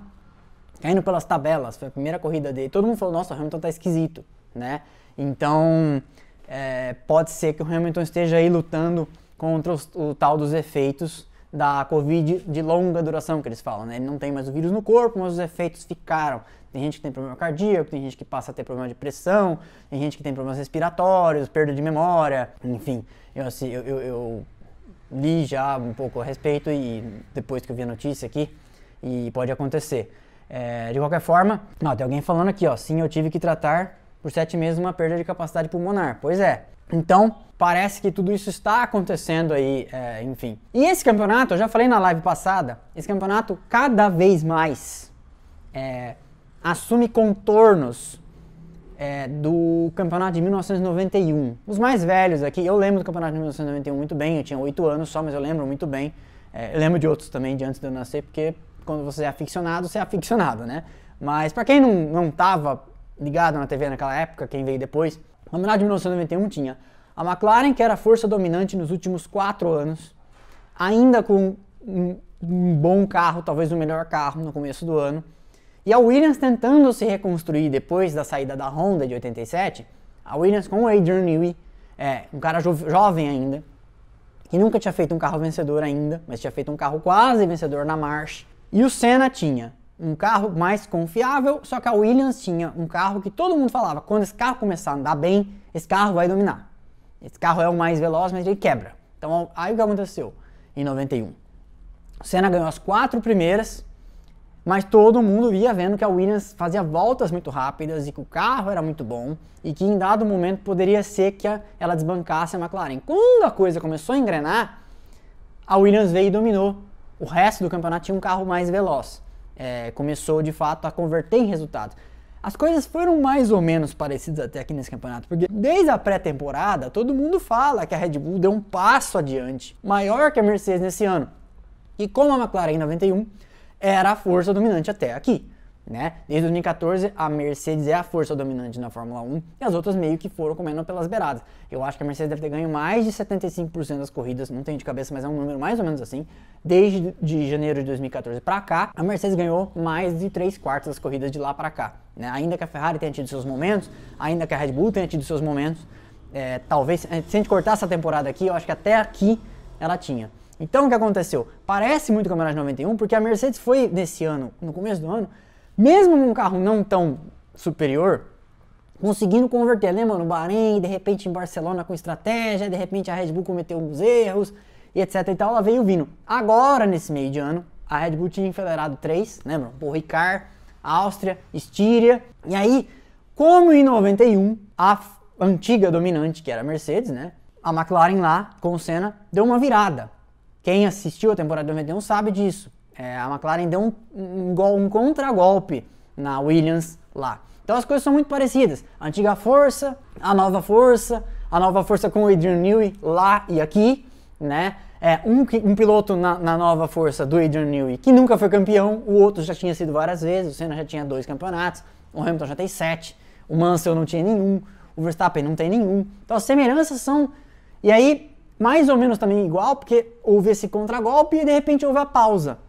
caindo pelas tabelas, foi a primeira corrida dele. Todo mundo falou, nossa, o Hamilton tá esquisito, né? Então, é, pode ser que o Hamilton esteja aí lutando contra os, o tal dos efeitos da Covid de longa duração que eles falam, né? Ele não tem mais o vírus no corpo, mas os efeitos ficaram. Tem gente que tem problema cardíaco, tem gente que passa a ter problema de pressão, tem gente que tem problemas respiratórios, perda de memória, enfim. Eu, assim, eu, eu, eu li já um pouco a respeito e depois que eu vi a notícia aqui, e pode acontecer. É, de qualquer forma, ó, tem alguém falando aqui, ó, sim, eu tive que tratar por sete meses uma perda de capacidade pulmonar. Pois é. Então, parece que tudo isso está acontecendo aí, é, enfim. E esse campeonato, eu já falei na live passada, esse campeonato cada vez mais é, assume contornos é, do campeonato de 1991. Os mais velhos aqui, eu lembro do campeonato de 1991 muito bem, eu tinha oito anos só, mas eu lembro muito bem. É, eu lembro de outros também de antes de eu nascer, porque quando você é aficionado, você é aficionado, né? Mas para quem não, não tava ligado na TV naquela época, quem veio depois, o Campeonato de 1991 tinha a McLaren, que era a força dominante nos últimos quatro anos, ainda com um, um bom carro, talvez o melhor carro no começo do ano, e a Williams tentando se reconstruir depois da saída da Honda de 87, a Williams com o Adrian Newey, é, um cara jo jovem ainda, que nunca tinha feito um carro vencedor ainda, mas tinha feito um carro quase vencedor na March, e o Senna tinha um carro mais confiável, só que a Williams tinha um carro que todo mundo falava, quando esse carro começar a andar bem, esse carro vai dominar. Esse carro é o mais veloz, mas ele quebra. Então, aí o que aconteceu em 91? O Senna ganhou as quatro primeiras, mas todo mundo via vendo que a Williams fazia voltas muito rápidas e que o carro era muito bom e que em dado momento poderia ser que ela desbancasse a McLaren. Quando a coisa começou a engrenar, a Williams veio e dominou o resto do campeonato tinha um carro mais veloz. É, começou de fato a converter em resultados. As coisas foram mais ou menos parecidas até aqui nesse campeonato, porque desde a pré-temporada todo mundo fala que a Red Bull deu um passo adiante, maior que a Mercedes nesse ano. E como a McLaren em 91 era a força dominante até aqui. Né? Desde 2014, a Mercedes é a força dominante na Fórmula 1 e as outras meio que foram comendo pelas beiradas. Eu acho que a Mercedes deve ter ganho mais de 75% das corridas, não tenho de cabeça, mas é um número mais ou menos assim. Desde de janeiro de 2014 para cá, a Mercedes ganhou mais de 3 quartos das corridas de lá para cá. Né? Ainda que a Ferrari tenha tido seus momentos, ainda que a Red Bull tenha tido seus momentos, É, talvez, se a gente cortar essa temporada aqui, eu acho que até aqui ela tinha. Então o que aconteceu? Parece muito o Campeonato de 91, porque a Mercedes foi nesse ano, no começo do ano, mesmo num carro não tão superior, conseguindo converter. Lembra no Bahrein, de repente em Barcelona com estratégia, de repente a Red Bull cometeu uns erros e etc e tal, ela veio vindo. Agora, nesse meio de ano, a Red Bull tinha enfederado três, lembram? Paul Ricard, Áustria, Estíria. E aí, como em 91, a antiga dominante, que era a Mercedes, né? A McLaren lá, com o Senna, deu uma virada. Quem assistiu a temporada de 91 sabe disso. É, a McLaren deu um, um, um contragolpe na Williams lá. Então as coisas são muito parecidas. A antiga força, a nova força, a nova força com o Adrian Newey lá e aqui, né? É, um, um piloto na, na, nova força do Adrian Newey que nunca foi campeão, o outro já tinha sido várias vezes, o Senna já tinha dois campeonatos, o Hamilton já tem sete, o Mansell não tinha nenhum, o Verstappen não tem nenhum. Então as semelhanças são. E aí, mais ou menos também igual, porque houve esse contragolpe e de repente houve a pausa,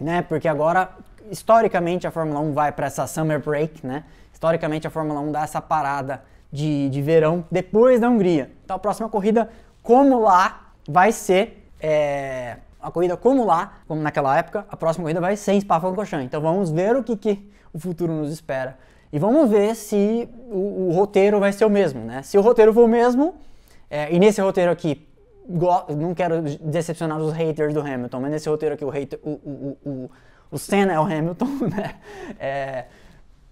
né? Porque agora, historicamente, a Fórmula 1 vai para essa summer break, né? Historicamente, a Fórmula 1 dá essa parada de, de verão depois da Hungria. Então, a próxima corrida, como lá, vai ser é, a corrida como lá, como naquela época, a próxima corrida vai ser em Spa-Francorchamps. Então, vamos ver o que, que o futuro nos espera. E vamos ver se o, o roteiro vai ser o mesmo, né? Se o roteiro for o mesmo, é, e nesse roteiro aqui não quero decepcionar os haters do Hamilton, mas nesse roteiro aqui o, hater, o, o, o, o Senna é o Hamilton, né? É,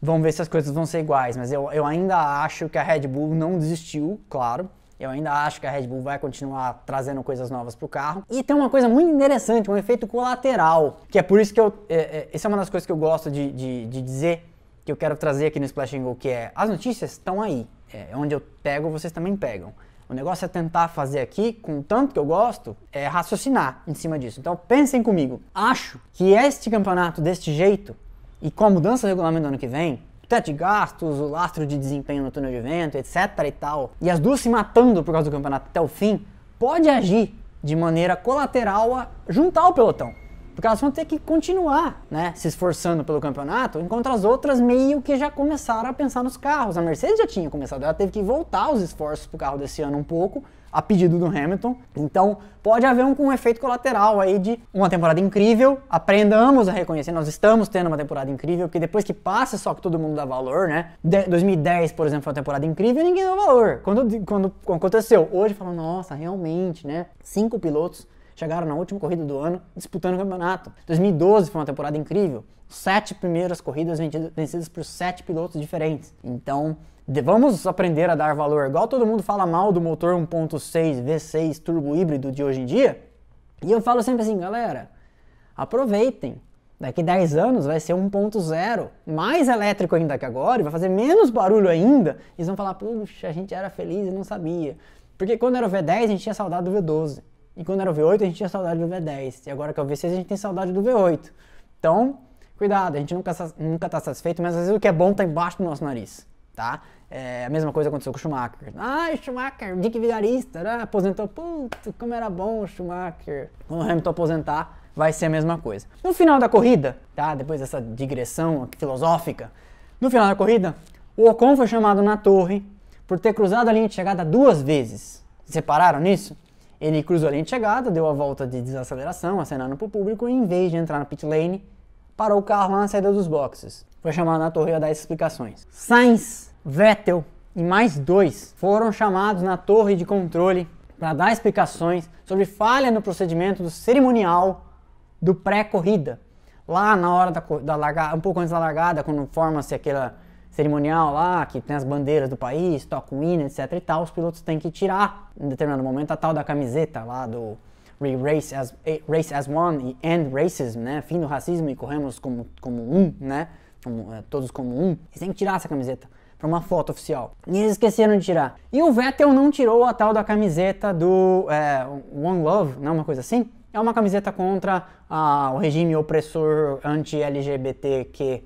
vamos ver se as coisas vão ser iguais, mas eu, eu ainda acho que a Red Bull não desistiu, claro. Eu ainda acho que a Red Bull vai continuar trazendo coisas novas para o carro. E tem uma coisa muito interessante, um efeito colateral, que é por isso que eu. É, é, essa é uma das coisas que eu gosto de, de, de, dizer, que eu quero trazer aqui no Splash Go, que é as notícias estão aí. É, onde eu pego, vocês também pegam. O negócio é tentar fazer aqui, com tanto que eu gosto, é raciocinar em cima disso. Então pensem comigo. Acho que este campeonato deste jeito, e com a mudança do regulamento do ano que vem, teto de gastos, o lastro de desempenho no túnel de vento, etc e tal, e as duas se matando por causa do campeonato até o fim, pode agir de maneira colateral a juntar o pelotão. Porque elas vão ter que continuar, né, se esforçando pelo campeonato, enquanto as outras meio que já começaram a pensar nos carros. A Mercedes já tinha começado, ela teve que voltar os esforços pro carro desse ano um pouco, a pedido do Hamilton. Então, pode haver um, um efeito colateral aí de uma temporada incrível, aprendamos a reconhecer, nós estamos tendo uma temporada incrível, porque depois que passa só que todo mundo dá valor, né? De 2010, por exemplo, foi uma temporada incrível e ninguém deu valor. Quando, quando aconteceu, hoje fala, nossa, realmente, né? Cinco pilotos chegaram na última corrida do ano disputando o campeonato. 2012 foi uma temporada incrível. Sete primeiras corridas vencidas por sete pilotos diferentes. Então, vamos aprender a dar valor. Igual todo mundo fala mal do motor 1.6 V6 turbo híbrido de hoje em dia. E eu falo sempre assim, galera, aproveitem. Daqui 10 anos vai ser 1.0, mais elétrico ainda que agora, vai fazer menos barulho ainda. E eles vão falar, puxa, a gente era feliz e não sabia. Porque quando era o V10, a gente tinha saudade do V12. E quando era o V8, a gente tinha saudade do V10. E agora que é o V6, a gente tem saudade do V8. Então, cuidado, a gente nunca, nunca tá satisfeito, mas às vezes o que é bom tá embaixo do nosso nariz, tá? É, a mesma coisa aconteceu com o Schumacher. Ah, Schumacher, Dick Vigarista, né? aposentou. Putz, como era bom o Schumacher. Quando o Hamilton aposentar, vai ser a mesma coisa. No final da corrida, tá? Depois dessa digressão filosófica, no final da corrida, o Ocon foi chamado na torre por ter cruzado a linha de chegada duas vezes. Separaram nisso? Ele cruzou a linha de chegada, deu a volta de desaceleração, acenando para o público, e em vez de entrar na pit lane, parou o carro lá na saída dos boxes. Foi chamado na torre a dar explicações. Sainz, Vettel e mais dois foram chamados na torre de controle para dar explicações sobre falha no procedimento do cerimonial do pré-corrida. Lá na hora da, da largada, um pouco antes da largada, quando forma-se aquela cerimonial lá, que tem as bandeiras do país, toca o hino, etc e tal, os pilotos têm que tirar em determinado momento a tal da camiseta lá do Race as, race as One e End Racism, né? Fim do racismo e corremos como, como um, né? Como, é, todos como um. Eles têm que tirar essa camiseta para uma foto oficial. E eles esqueceram de tirar. E o Vettel não tirou a tal da camiseta do é, One Love, não é uma coisa assim? É uma camiseta contra ah, o regime opressor anti-LGBTQ+,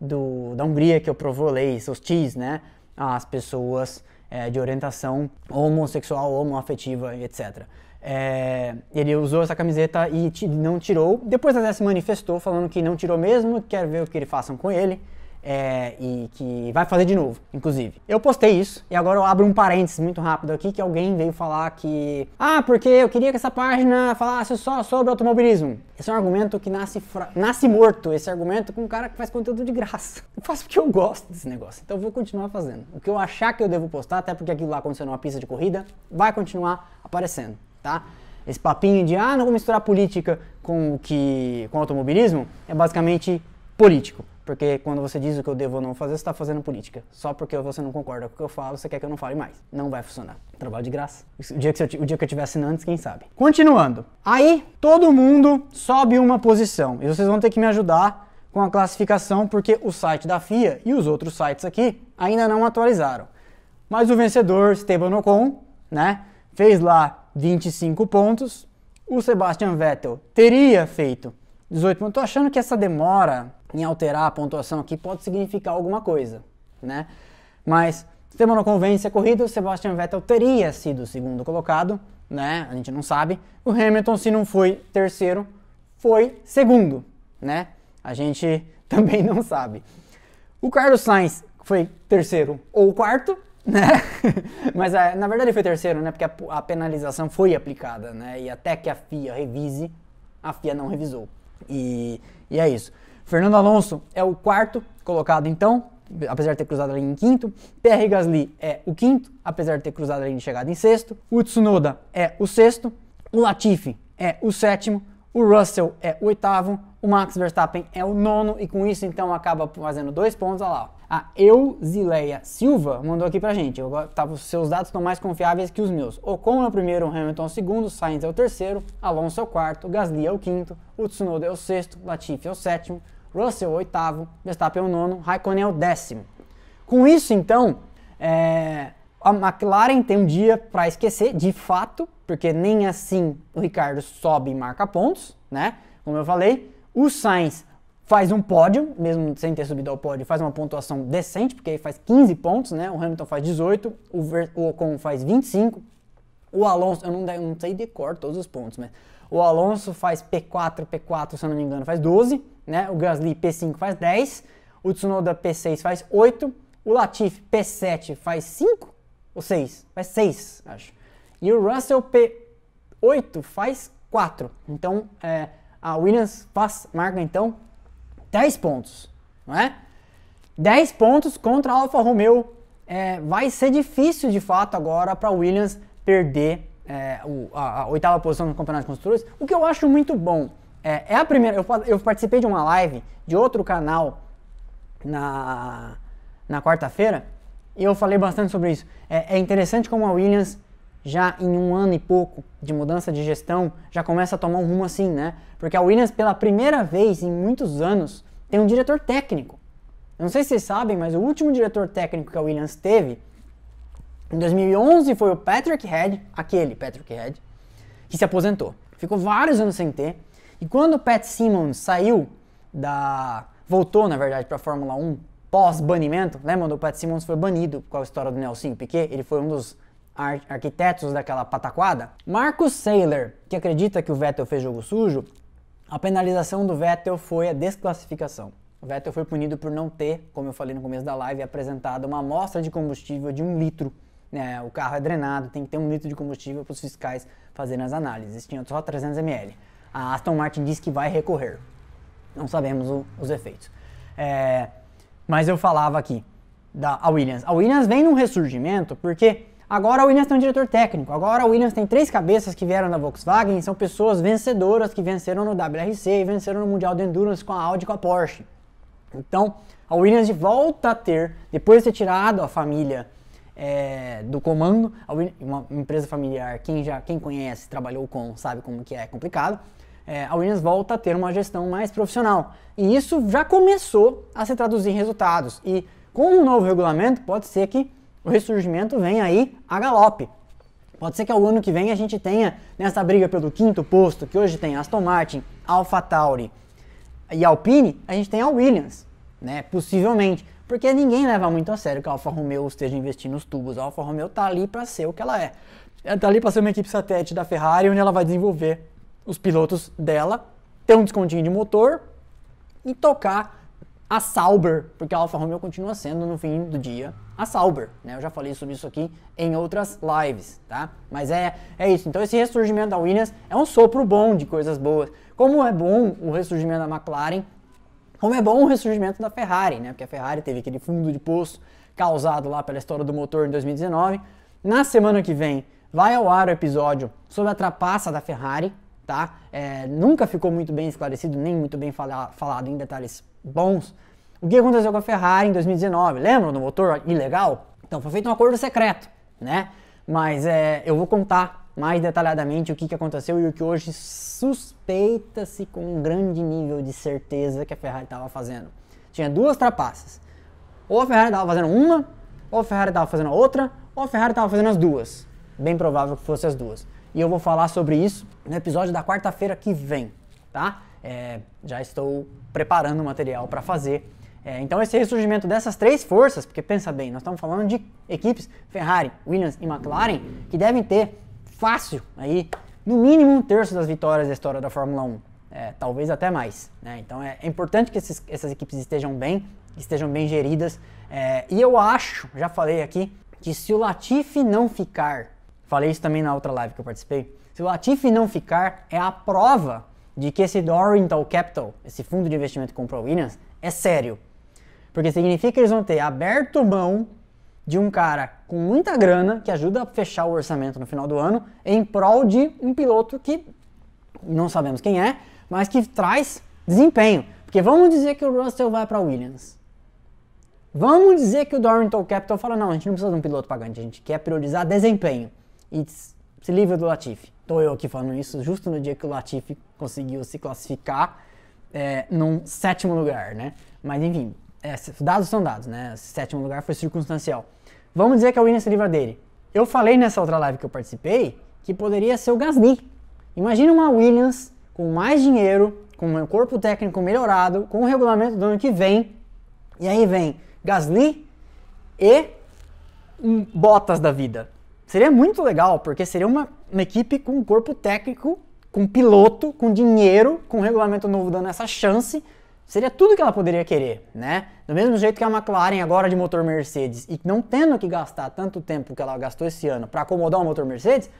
do, da Hungria que aprovou leis hostis, né, às pessoas é, de orientação homossexual, homoafetiva, etc. É, ele usou essa camiseta e não tirou. Depois até se manifestou falando que não tirou mesmo, quer ver o que eles façam com ele. É, e que vai fazer de novo, inclusive. Eu postei isso e agora eu abro um parênteses muito rápido aqui que alguém veio falar que ah, porque eu queria que essa página falasse só sobre automobilismo. Esse é um argumento que nasce, nasce morto, esse argumento com um cara que faz conteúdo de graça. Eu faço porque eu gosto desse negócio, então eu vou continuar fazendo. O que eu achar que eu devo postar, até porque aquilo lá aconteceu numa pista de corrida, vai continuar aparecendo, tá? Esse papinho de ah, não vou misturar política com o que com automobilismo é basicamente político. Porque quando você diz o que eu devo ou não fazer, você está fazendo política. Só porque você não concorda com o que eu falo, você quer que eu não fale mais. Não vai funcionar. Trabalho de graça. O dia que, eu, o dia que eu tiver assinantes, quem sabe. Continuando. Aí, todo mundo sobe uma posição. E vocês vão ter que me ajudar com a classificação, porque o site da FIA e os outros sites aqui ainda não atualizaram. Mas o vencedor, Esteban Ocon, né, fez lá 25 pontos. O Sebastian Vettel teria feito 18 pontos. Tô achando que essa demora em alterar a pontuação aqui pode significar alguma coisa, né? Mas Esteban não convence a corrida, o Sebastian Vettel teria sido o segundo colocado, né? A gente não sabe. O Hamilton, se não foi terceiro, foi segundo, né? A gente também não sabe. O Carlos Sainz foi terceiro ou quarto, né? Mas é, na verdade foi terceiro, né? Porque a penalização foi aplicada, né? E até que a FIA revise, a FIA não revisou. E, e é isso. Fernando Alonso é o quarto colocado então, apesar de ter cruzado a linha em quinto. Pierre Gasly é o quinto, apesar de ter cruzado a linha de chegada em sexto. O Tsunoda é o sexto. O Latifi é o sétimo. O Russell é o oitavo. O Max Verstappen é o nono. E com isso, então, acaba fazendo dois pontos. Olha lá. A Euzileia Silva mandou aqui pra gente. Eu, tá, os seus dados estão mais confiáveis que os meus. Ocon é o primeiro, Hamilton é o segundo, Sainz é o terceiro, Alonso é o quarto, Gasly é o quinto, o Tsunoda é o sexto, Latifi é o sétimo, Russell oitavo, Verstappen o nono, Raikkonen é o décimo. Com isso, então, é, a McLaren tem um dia para esquecer, de fato, porque nem assim o Ricardo sobe e marca pontos, né? Como eu falei, o Sainz faz um pódio, mesmo sem ter subido ao pódio, faz uma pontuação decente, porque aí faz 15 pontos, né? O Hamilton faz 18, o, Ver, o Ocon faz 25, o Alonso, eu não, eu não sei de cor todos os pontos, mas o Alonso faz P4, P4, se eu não me engano, faz 12, né? O Gasly P5 faz 10, o Tsunoda P6 faz 8, o Latifi P7 faz 5 ou 6? Faz 6, acho. E o Russell P8 faz 4. Então, é, a Williams faz, marca então 10 pontos, não é? 10 pontos contra a Alfa Romeo. É, vai ser difícil de fato agora para Williams perder é, o, a, a, oitava posição no Campeonato de Construtores, o que eu acho muito bom. É, é a primeira. Eu, eu, participei de uma live de outro canal na, na quarta-feira e eu falei bastante sobre isso. É, é, interessante como a Williams, já em um ano e pouco de mudança de gestão, já começa a tomar um rumo assim, né? Porque a Williams, pela primeira vez em muitos anos, tem um diretor técnico. Eu não sei se vocês sabem, mas o último diretor técnico que a Williams teve em 2011 foi o Patrick Head, aquele Patrick Head, que se aposentou. Ficou vários anos sem ter. E quando o Pat Simmons saiu da. voltou, na verdade, para a Fórmula 1 pós-banimento, lembra quando o Pat Simmons foi banido com a história do Nelson Piquet? Ele foi um dos ar arquitetos daquela pataquada. Marcus Saylor, que acredita que o Vettel fez jogo sujo, a penalização do Vettel foi a desclassificação. O Vettel foi punido por não ter, como eu falei no começo da live, apresentado uma amostra de combustível de um litro. É, o carro é drenado, tem que ter um litro de combustível para os fiscais fazerem as análises. Tinha só 300 ml. A Aston Martin diz que vai recorrer. Não sabemos o, os efeitos. É, mas eu falava aqui da Williams. A Williams vem num ressurgimento porque Agora a Williams tem um diretor técnico. Agora a Williams tem três cabeças que vieram da Volkswagen, são pessoas vencedoras que venceram no WRC e venceram no Mundial de Endurance com a Audi e com a Porsche. Então a Williams volta a ter, depois de ter tirado a família é, do comando, uma empresa familiar, quem já quem conhece, trabalhou com, sabe como que é complicado. É, a Williams volta a ter uma gestão mais profissional. E isso já começou a se traduzir em resultados. E com o um novo regulamento, pode ser que o ressurgimento vem aí a galope. Pode ser que ao ano que vem a gente tenha nessa briga pelo quinto posto, que hoje tem Aston Martin, AlphaTauri e Alpine, a gente tem a Williams, né? Possivelmente, porque ninguém leva muito a sério que a Alfa Romeo esteja investindo nos tubos. A Alfa Romeo tá ali para ser o que ela é. Ela tá ali para ser uma equipe satélite da Ferrari, onde ela vai desenvolver os pilotos dela, ter um descontinho de motor e tocar a Sauber, porque a Alfa Romeo continua sendo no fim do dia a Sauber, né? Eu já falei sobre isso aqui em outras lives, tá? Mas é, é isso. Então esse ressurgimento da Williams é um sopro bom de coisas boas. Como é bom o ressurgimento da McLaren, como é bom o ressurgimento da Ferrari, né? Porque a Ferrari teve aquele fundo de poço causado lá pela história do motor em 2019. Na semana que vem vai ao ar o episódio sobre a trapaça da Ferrari, tá? É, nunca ficou muito bem esclarecido, nem muito bem fala, falado em detalhes bons. O que aconteceu com a Ferrari em 2019? Lembram do motor ilegal? Então foi feito um acordo secreto, né? Mas é, eu vou contar mais detalhadamente o que, que aconteceu e o que hoje suspeita-se com um grande nível de certeza que a Ferrari estava fazendo. Tinha duas trapaças. Ou a Ferrari estava fazendo uma, ou a Ferrari estava fazendo outra, ou a Ferrari estava fazendo as duas. Bem provável que fosse as duas. E eu vou falar sobre isso no episódio da quarta-feira que vem, tá? É, já estou preparando o material para fazer. É, então esse ressurgimento dessas três forças, porque pensa bem, nós estamos falando de equipes Ferrari, Williams e McLaren que devem ter fácil aí no mínimo um terço das vitórias da história da Fórmula 1, é, talvez até mais. Né? Então é, é, importante que esses, essas equipes estejam bem, estejam bem geridas. É, e eu acho, já falei aqui, que se o Latifi não ficar, falei isso também na outra live que eu participei, se o Latifi não ficar, é a prova de que esse Oriental Capital, esse fundo de investimento que comprou a Williams, é sério. Porque significa que eles vão ter aberto mão de um cara com muita grana que ajuda a fechar o orçamento no final do ano em prol de um piloto que não sabemos quem é, mas que traz desempenho. Porque vamos dizer que o Russell vai para Williams. Vamos dizer que o Dorrington Capital fala: não, a gente não precisa de um piloto pagante, a gente quer priorizar desempenho. E se livra do Latifi. Estou eu aqui falando isso justo no dia que o Latifi conseguiu se classificar é, num sétimo lugar, né? Mas enfim, é, dados são dados, né? Sétimo lugar foi circunstancial. Vamos dizer que a Williams se livra dele. Eu falei nessa outra live que eu participei que poderia ser o Gasly. Imagina uma Williams com mais dinheiro, com um corpo técnico melhorado, com o regulamento do ano que vem. E aí vem Gasly e um Bottas da vida. Seria muito legal, porque seria uma, uma equipe com um corpo técnico, com piloto, com dinheiro, com um regulamento novo dando essa chance Seria tudo que ela poderia querer, né? Do mesmo jeito que a McLaren agora de motor Mercedes e não tendo que gastar tanto tempo que ela gastou esse ano para acomodar o motor Mercedes,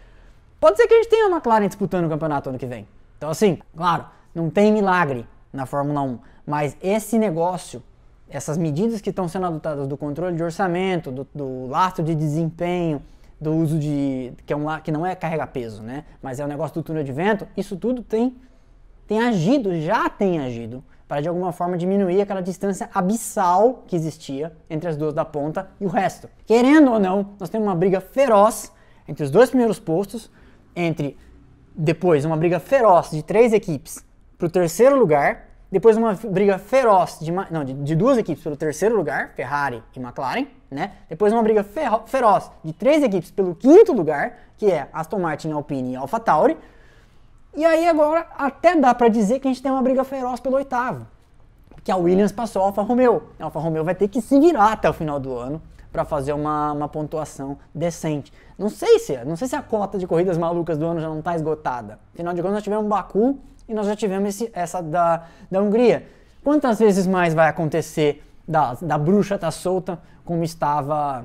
pode ser que a gente tenha a McLaren disputando o campeonato ano que vem. Então assim, claro, não tem milagre na Fórmula 1, mas esse negócio, essas medidas que estão sendo adotadas do controle de orçamento, do, do lastro de desempenho, do uso de que, é um, que não é carregar peso, né? Mas é o negócio do túnel de vento, isso tudo tem tem agido, já tem agido para de alguma forma diminuir aquela distância abissal que existia entre as duas da ponta e o resto. Querendo ou não, nós temos uma briga feroz entre os dois primeiros postos, entre depois uma briga feroz de três equipes para o terceiro lugar, depois uma briga feroz de, não, de, de, duas equipes pelo terceiro lugar, Ferrari e McLaren, né? Depois uma briga feroz de três equipes pelo quinto lugar, que é Aston Martin, Alpine e AlphaTauri, e aí agora até dá para dizer que a gente tem uma briga feroz pelo oitavo. Que a Williams passou a Alfa Romeo. A Alfa Romeo vai ter que se virar até o final do ano para fazer uma, uma pontuação decente. Não sei se, não sei se a cota de corridas malucas do ano já não está esgotada. Afinal de contas, nós tivemos Baku e nós já tivemos esse, essa da, da Hungria. Quantas vezes mais vai acontecer da, da bruxa tá solta como estava,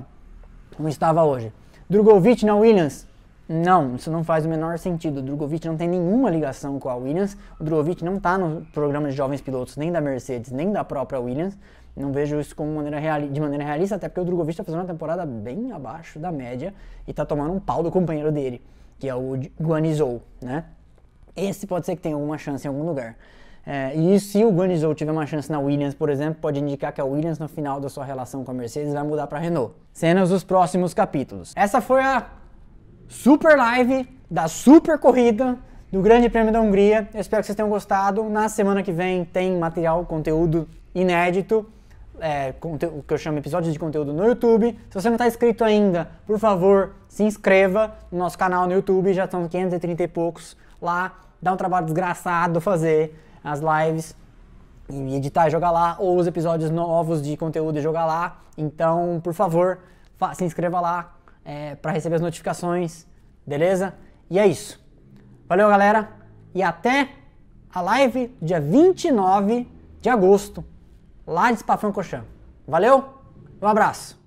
como estava hoje? Drogovic na Williams não, isso não faz o menor sentido. O Drogovic não tem nenhuma ligação com a Williams. O Drogovic não está no programa de jovens pilotos nem da Mercedes, nem da própria Williams. Não vejo isso como maneira de maneira realista, até porque o Drogovic está fazendo uma temporada bem abaixo da média e está tomando um pau do companheiro dele, que é o Guanizou, né? Esse pode ser que tenha alguma chance em algum lugar. É, e se o Guanizou tiver uma chance na Williams, por exemplo, pode indicar que a Williams, no final da sua relação com a Mercedes, vai mudar para a Renault. Cenas dos próximos capítulos. Essa foi a super live da super corrida do Grande Prêmio da Hungria. Eu espero que vocês tenham gostado. Na semana que vem tem material, conteúdo inédito, é, o que eu chamo episódios de conteúdo no YouTube. Se você não está inscrito ainda, por favor, se inscreva no nosso canal no YouTube. Já estão 530 e poucos lá. Dá um trabalho desgraçado fazer as lives e editar e jogar lá, ou os episódios novos de conteúdo e jogar lá. Então, por favor, se inscreva lá, é, para receber as notificações, beleza? E é isso. Valeu, galera, e até a live dia 29 de agosto. lá de Spa-Francorchamps. Valeu? Um abraço.